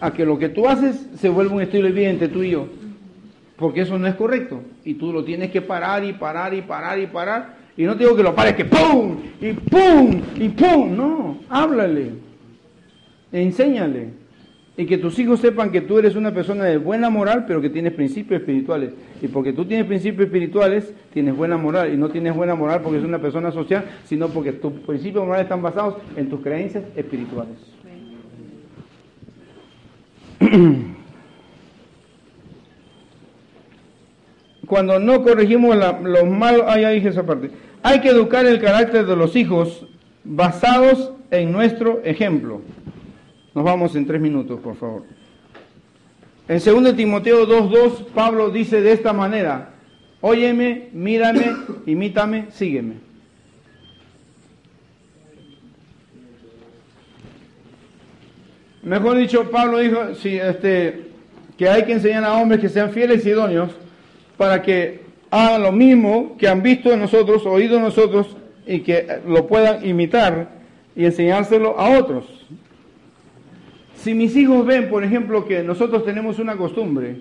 a que lo que tú haces se vuelva un estilo de vida entre tú y yo. Porque eso no es correcto. Y tú lo tienes que parar y parar y parar y parar y no te digo que lo pares, que ¡pum! y ¡pum! y ¡pum! No, háblale, enséñale. Y que tus hijos sepan que tú eres una persona de buena moral, pero que tienes principios espirituales. Y porque tú tienes principios espirituales, tienes buena moral. Y no tienes buena moral porque eres una persona social, sino porque tus principios morales están basados en tus creencias espirituales. Cuando no corregimos los malos, ay, ahí esa parte. Hay que educar el carácter de los hijos basados en nuestro ejemplo. Nos vamos en tres minutos, por favor. En 2 Timoteo 2.2, Pablo dice de esta manera, óyeme, mírame, imítame, sígueme. Mejor dicho, Pablo dijo este, que hay que enseñar a hombres que sean fieles y idóneos para que hagan lo mismo que han visto en nosotros, oído en nosotros y que lo puedan imitar y enseñárselo a otros. Si mis hijos ven, por ejemplo, que nosotros tenemos una costumbre,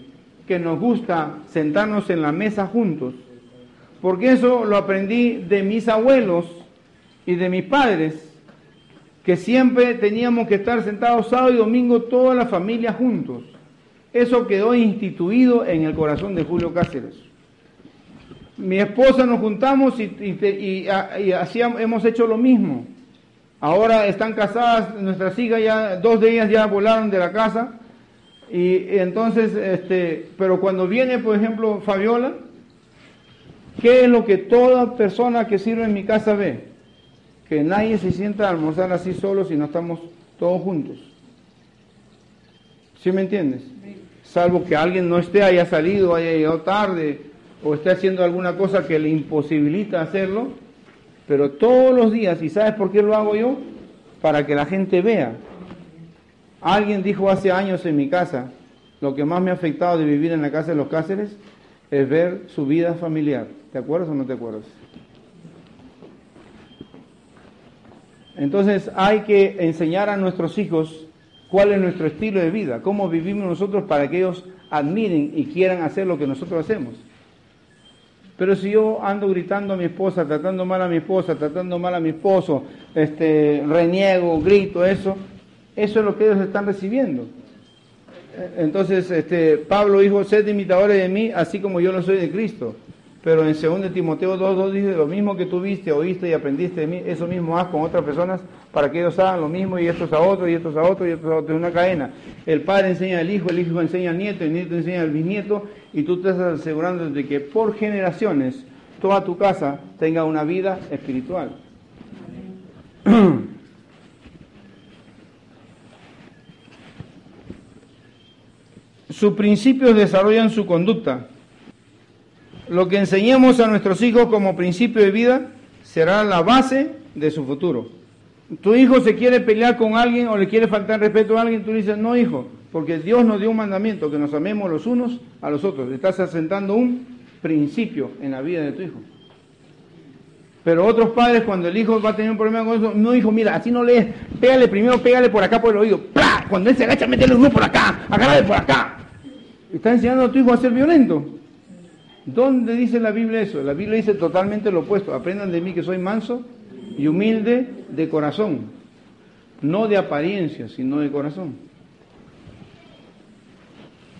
que nos gusta sentarnos en la mesa juntos, porque eso lo aprendí de mis abuelos y de mis padres, que siempre teníamos que estar sentados sábado y domingo toda la familia juntos. Eso quedó instituido en el corazón de Julio Cáceres mi esposa nos juntamos y, hemos hecho lo mismo. Ahora están casadas, nuestras hijas ya, dos de ellas ya volaron de la casa. Y, entonces, este, pero cuando viene, por ejemplo, Fabiola, ¿qué es lo que toda persona que sirve en mi casa ve? Que nadie se sienta a almorzar así solo si no estamos todos juntos. ¿Sí me entiendes? Salvo que alguien no esté, haya salido, haya llegado tarde, o esté haciendo alguna cosa que le imposibilita hacerlo, pero todos los días, ¿y sabes por qué lo hago yo? Para que la gente vea. Alguien dijo hace años en mi casa, lo que más me ha afectado de vivir en la casa de los Cáceres es ver su vida familiar. ¿Te acuerdas o no te acuerdas? Entonces hay que enseñar a nuestros hijos cuál es nuestro estilo de vida, cómo vivimos nosotros para que ellos admiren y quieran hacer lo que nosotros hacemos. Pero si yo ando gritando a mi esposa, tratando mal a mi esposa, tratando mal a mi esposo, este, reniego, grito, eso, Eso es lo que ellos están recibiendo. Entonces, este, Pablo dijo, sed imitadores de mí, así como yo lo soy de Cristo. Pero en 2 Timoteo 2.2 dice, lo mismo que tú viste, oíste y aprendiste de mí, eso mismo haz con otras personas para que ellos hagan lo mismo y estos a otros y estos a otros y estos a otros. Es una cadena. El padre enseña al hijo, el hijo enseña al nieto, el nieto enseña al bisnieto y tú te estás asegurando de que por generaciones toda tu casa tenga una vida espiritual. Sus principios desarrollan su conducta. Lo que enseñemos a nuestros hijos como principio de vida será la base de su futuro. Tu hijo se quiere pelear con alguien o le quiere faltar respeto a alguien, tú le dices, no hijo, porque Dios nos dio un mandamiento, que nos amemos los unos a los otros. Estás asentando un principio en la vida de tu hijo. Pero otros padres, cuando el hijo va a tener un problema con eso, no hijo, mira, así no lees, pégale primero, pégale por acá por el oído, ¡Plah! Cuando él se agacha, métele uno por acá, agárrale por acá. Está enseñando a tu hijo a ser violento. ¿Dónde dice la Biblia eso? La Biblia dice totalmente lo opuesto. Aprendan de mí que soy manso y humilde de corazón. No de apariencia, sino de corazón.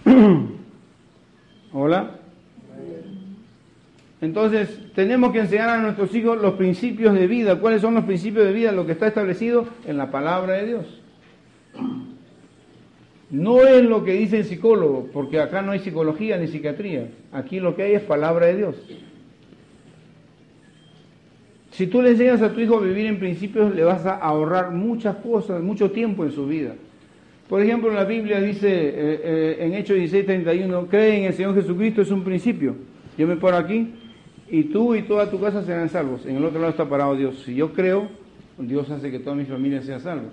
Hola. Entonces, tenemos que enseñar a nuestros hijos los principios de vida. ¿Cuáles son los principios de vida? Lo que está establecido en la palabra de Dios. No es lo que dice el psicólogo, porque acá no hay psicología ni psiquiatría. Aquí lo que hay es palabra de Dios. Si tú le enseñas a tu hijo a vivir en principios, le vas a ahorrar muchas cosas, mucho tiempo en su vida. Por ejemplo, la Biblia dice eh, eh, en Hechos 16:31, cree en el Señor Jesucristo, es un principio. Yo me paro aquí y tú y toda tu casa serán salvos. En el otro lado está parado Dios. Si yo creo, Dios hace que toda mi familia sea salva.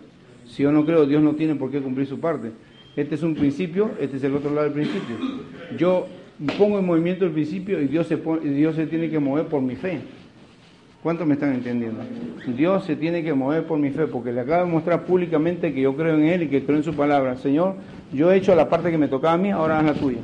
Si yo no creo, Dios no tiene por qué cumplir su parte. Este es un principio, este es el otro lado del principio. Yo pongo en movimiento el principio y Dios se, Dios se tiene que mover por mi fe. ¿Cuántos me están entendiendo? Dios se tiene que mover por mi fe, porque le acabo de mostrar públicamente que yo creo en Él y que creo en su palabra. Señor, yo he hecho la parte que me tocaba a mí, ahora haz la tuya.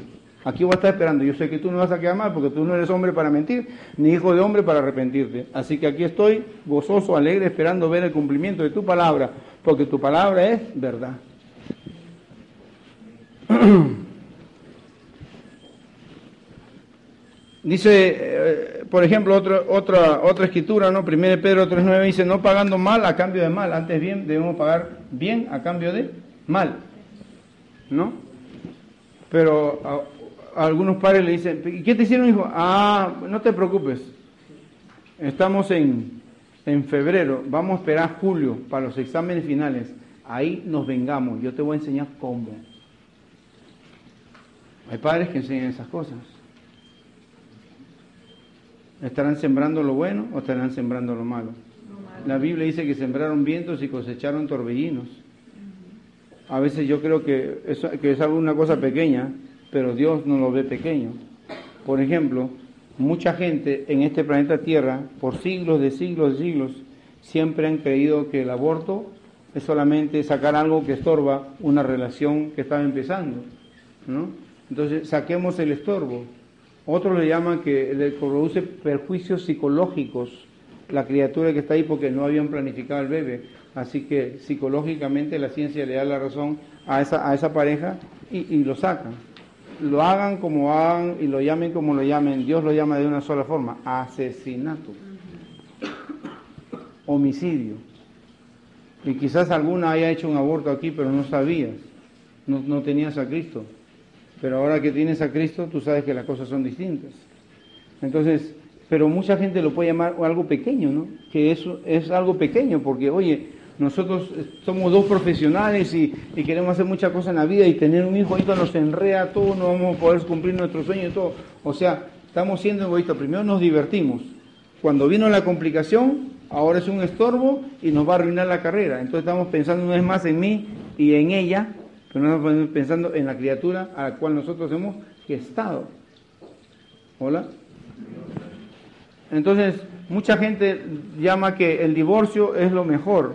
Aquí voy a estar esperando. Yo sé que tú no vas a quedar mal porque tú no eres hombre para mentir, ni hijo de hombre para arrepentirte. Así que aquí estoy gozoso, alegre, esperando ver el cumplimiento de tu palabra, porque tu palabra es verdad. Dice, eh, por ejemplo, otra, otra, otra escritura, ¿no? 1 Pedro 3.9 dice, no pagando mal a cambio de mal, antes bien debemos pagar bien a cambio de mal, ¿no? Pero algunos padres le dicen, ¿y qué te hicieron, hijo? Ah, no te preocupes. Estamos en, en febrero, vamos a esperar julio para los exámenes finales. Ahí nos vengamos, yo te voy a enseñar cómo. Hay padres que enseñan esas cosas. ¿Estarán sembrando lo bueno o estarán sembrando lo malo? La Biblia dice que sembraron vientos y cosecharon torbellinos. A veces yo creo que, eso, que es alguna cosa pequeña, pero Dios no lo ve pequeño. Por ejemplo, mucha gente en este planeta Tierra, por siglos de siglos de siglos, siempre han creído que el aborto es solamente sacar algo que estorba una relación que estaba empezando. ¿no? Entonces, saquemos el estorbo. Otros le llaman que le produce perjuicios psicológicos la criatura que está ahí porque no habían planificado el bebé. Así que psicológicamente la ciencia le da la razón a esa, a esa pareja y, y lo sacan lo hagan como hagan y lo llamen como lo llamen, Dios lo llama de una sola forma, asesinato, homicidio. Y quizás alguna haya hecho un aborto aquí, pero no sabías, no, no tenías a Cristo. Pero ahora que tienes a Cristo, tú sabes que las cosas son distintas. Entonces, pero mucha gente lo puede llamar algo pequeño, ¿no? Que eso es algo pequeño, porque, oye, nosotros somos dos profesionales y, queremos hacer muchas cosas en la vida y tener un hijo ahorita nos enrea todo, no vamos a poder cumplir nuestro sueño y todo. O sea, estamos siendo egoístas. Primero nos divertimos. Cuando vino la complicación, ahora es un estorbo y nos va a arruinar la carrera. Entonces estamos pensando una vez más en mí y en ella, no estamos pensando en la criatura a la cual nosotros hemos gestado. ¿Hola? Entonces, mucha gente llama que el divorcio es lo mejor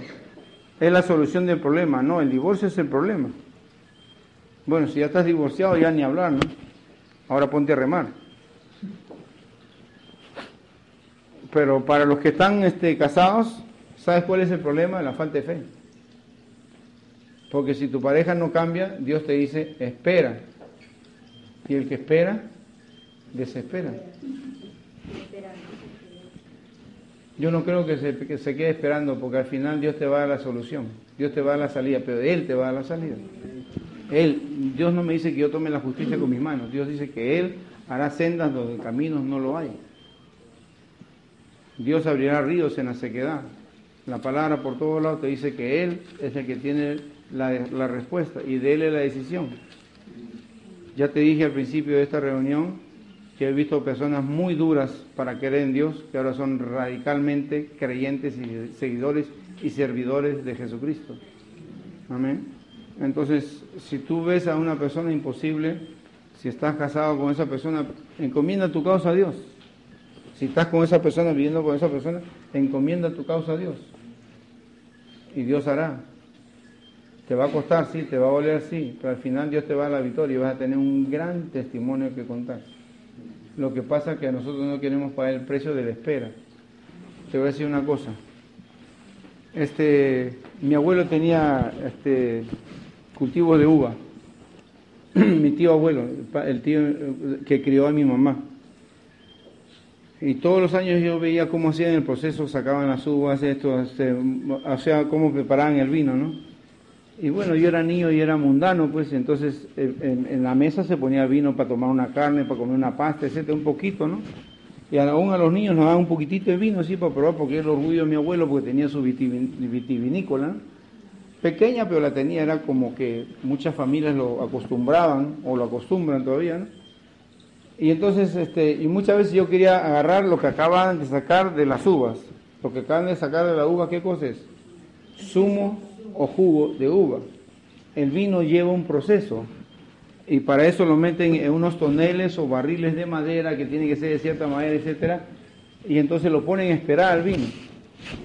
es la solución del problema. No, el divorcio es el problema. Bueno, si ya estás divorciado, ya ni hablar, ¿no? Ahora ponte a remar. Pero para los que están este, casados, ¿sabes cuál es el problema? La falta de fe. Porque si tu pareja no cambia, Dios te dice, espera. Y el que espera, desespera. Yo no creo que se, que se, quede esperando, porque al final Dios te va a dar la solución, Dios te va a dar la salida, pero Él te va a dar la salida. Él, Dios no me dice que yo tome la justicia con mis manos, Dios dice que Él hará sendas donde caminos no lo hay. Dios abrirá ríos en la sequedad. La palabra por todos lados te dice que Él es el que tiene la, respuesta y de Él es la decisión. Ya te dije al principio de esta reunión que he visto personas muy duras para creer en Dios, que ahora son radicalmente creyentes y seguidores y servidores de Jesucristo. Amén. Entonces, si tú ves a una persona imposible, si estás casado con esa persona, encomienda tu causa a Dios. Si estás con esa persona, viviendo con esa persona, encomienda tu causa a Dios. Y Dios hará. Te va a costar, sí, te va a doler, sí, pero al final Dios te va a dar la victoria y vas a tener un gran testimonio que contar. Lo que pasa es que nosotros no queremos pagar el precio de la espera. Te voy a decir una cosa. Este, mi abuelo tenía este, cultivo de uva. mi tío abuelo, el tío que crió a mi mamá. Y todos los años yo veía cómo hacían el proceso, sacaban las uvas, esto, este, o sea, cómo preparaban el vino, ¿no? Y bueno, yo era niño y era mundano, pues entonces en, la mesa se ponía vino para tomar una carne, para comer una pasta, etcétera, un poquito, ¿no? Y aún a los niños nos daban un poquitito de vino así para probar, porque era el orgullo de mi abuelo, porque tenía su vitivinícola. Pequeña, pero la tenía, era como que muchas familias lo acostumbraban, o lo acostumbran todavía, ¿no? Y entonces, este, y muchas veces yo quería agarrar lo que acaban de sacar de las uvas. Lo que acaban de sacar de la uva, ¿qué cosa es? Zumo o jugo de uva. El vino lleva un proceso y para eso lo meten en unos toneles o barriles de madera que tienen que ser de cierta manera, etcétera, y entonces lo ponen a esperar al vino.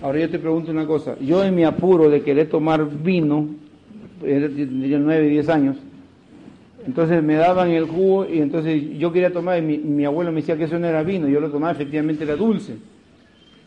Ahora yo te pregunto una cosa, yo en mi apuro de querer tomar vino, tenía 9, 10 años, entonces me daban el jugo y entonces yo quería tomar, y mi, mi, abuelo me decía que eso no era vino, yo lo tomaba, efectivamente era dulce.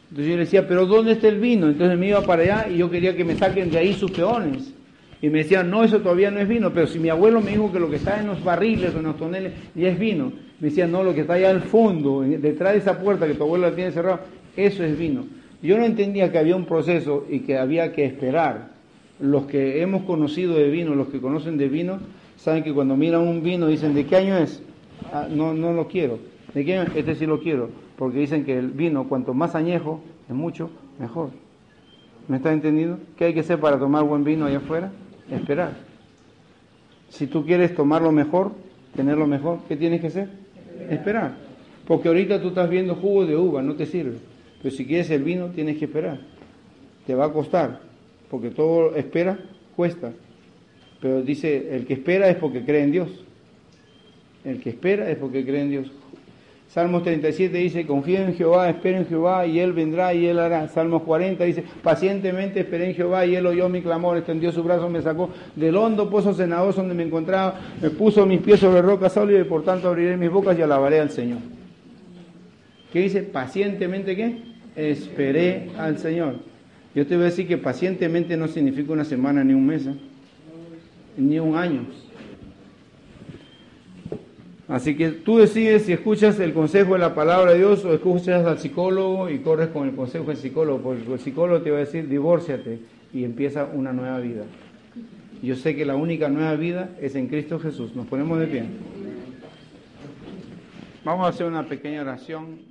Entonces yo le decía, pero ¿dónde está el vino? Entonces me iba para allá y yo quería que me saquen de ahí sus peones. Y me decían, no, eso todavía no es vino, pero si mi abuelo me dijo que lo que está en los barriles o en los toneles ya es vino, me decían, no, lo que está allá al fondo, detrás de esa puerta que tu abuelo la tiene cerrada, eso es vino. Yo no entendía que había un proceso y que había que esperar. Los que hemos conocido de vino, los que conocen de vino, saben que cuando miran un vino dicen, ¿de qué año es? Ah, no, no lo quiero. ¿De qué año? Este sí lo quiero porque dicen que el vino, cuanto más añejo, es mucho mejor. ¿Me está entendiendo? ¿Qué hay que hacer para tomar buen vino allá afuera? Esperar. Si tú quieres tomarlo mejor, tenerlo mejor, ¿qué tienes que hacer? Esperar. Porque ahorita tú estás viendo jugo de uva, no te sirve. Pero si quieres el vino, tienes que esperar. Te va a costar, porque todo espera cuesta. Pero dice, el que espera es porque cree en Dios. El que espera es porque cree en Dios. Salmos 37 dice, confía en Jehová, espera en Jehová y Él vendrá y Él hará. Salmos 40 dice, pacientemente esperé en Jehová y Él oyó mi clamor, extendió su brazo, me sacó del hondo pozo cenagoso donde me encontraba, me puso mis pies sobre roca sólida y por tanto abriré mis bocas y alabaré al Señor. ¿Qué dice? Pacientemente qué? Esperé al Señor. Yo te voy a decir que pacientemente no significa una semana ni un mes, ¿eh? ni un año. Así que tú decides si escuchas el consejo de la palabra de Dios o escuchas al psicólogo y corres con el consejo del psicólogo, porque el psicólogo te va a decir divórciate y empieza una nueva vida. Yo sé que la única nueva vida es en Cristo Jesús. Nos ponemos de pie. Vamos a hacer una pequeña oración.